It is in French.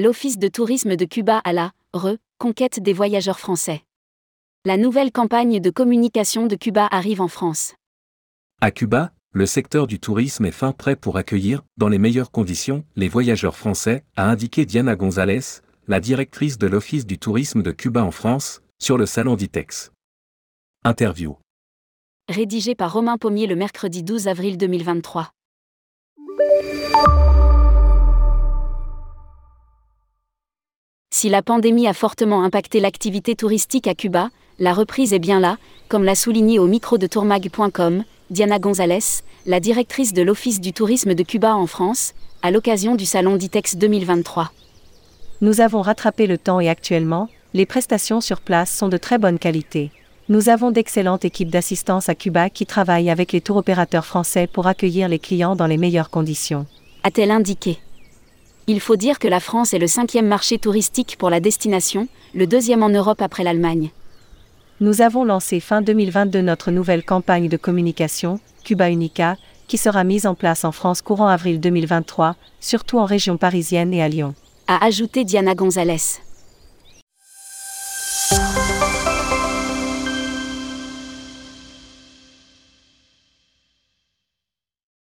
L'Office de tourisme de Cuba à la reconquête des voyageurs français. La nouvelle campagne de communication de Cuba arrive en France. À Cuba, le secteur du tourisme est fin prêt pour accueillir, dans les meilleures conditions, les voyageurs français, a indiqué Diana González, la directrice de l'Office du tourisme de Cuba en France, sur le salon d'ITEX. Interview. Rédigé par Romain Pommier le mercredi 12 avril 2023. Si la pandémie a fortement impacté l'activité touristique à Cuba, la reprise est bien là, comme l'a souligné au micro de tourmag.com, Diana González, la directrice de l'Office du tourisme de Cuba en France, à l'occasion du salon d'ITEX 2023. Nous avons rattrapé le temps et actuellement, les prestations sur place sont de très bonne qualité. Nous avons d'excellentes équipes d'assistance à Cuba qui travaillent avec les tour opérateurs français pour accueillir les clients dans les meilleures conditions. A-t-elle indiqué Il faut dire que la France est le cinquième marché touristique pour la destination, le deuxième en Europe après l'Allemagne. Nous avons lancé fin 2022 notre nouvelle campagne de communication, Cuba Unica, qui sera mise en place en France courant avril 2023, surtout en région parisienne et à Lyon. A ajouté Diana González.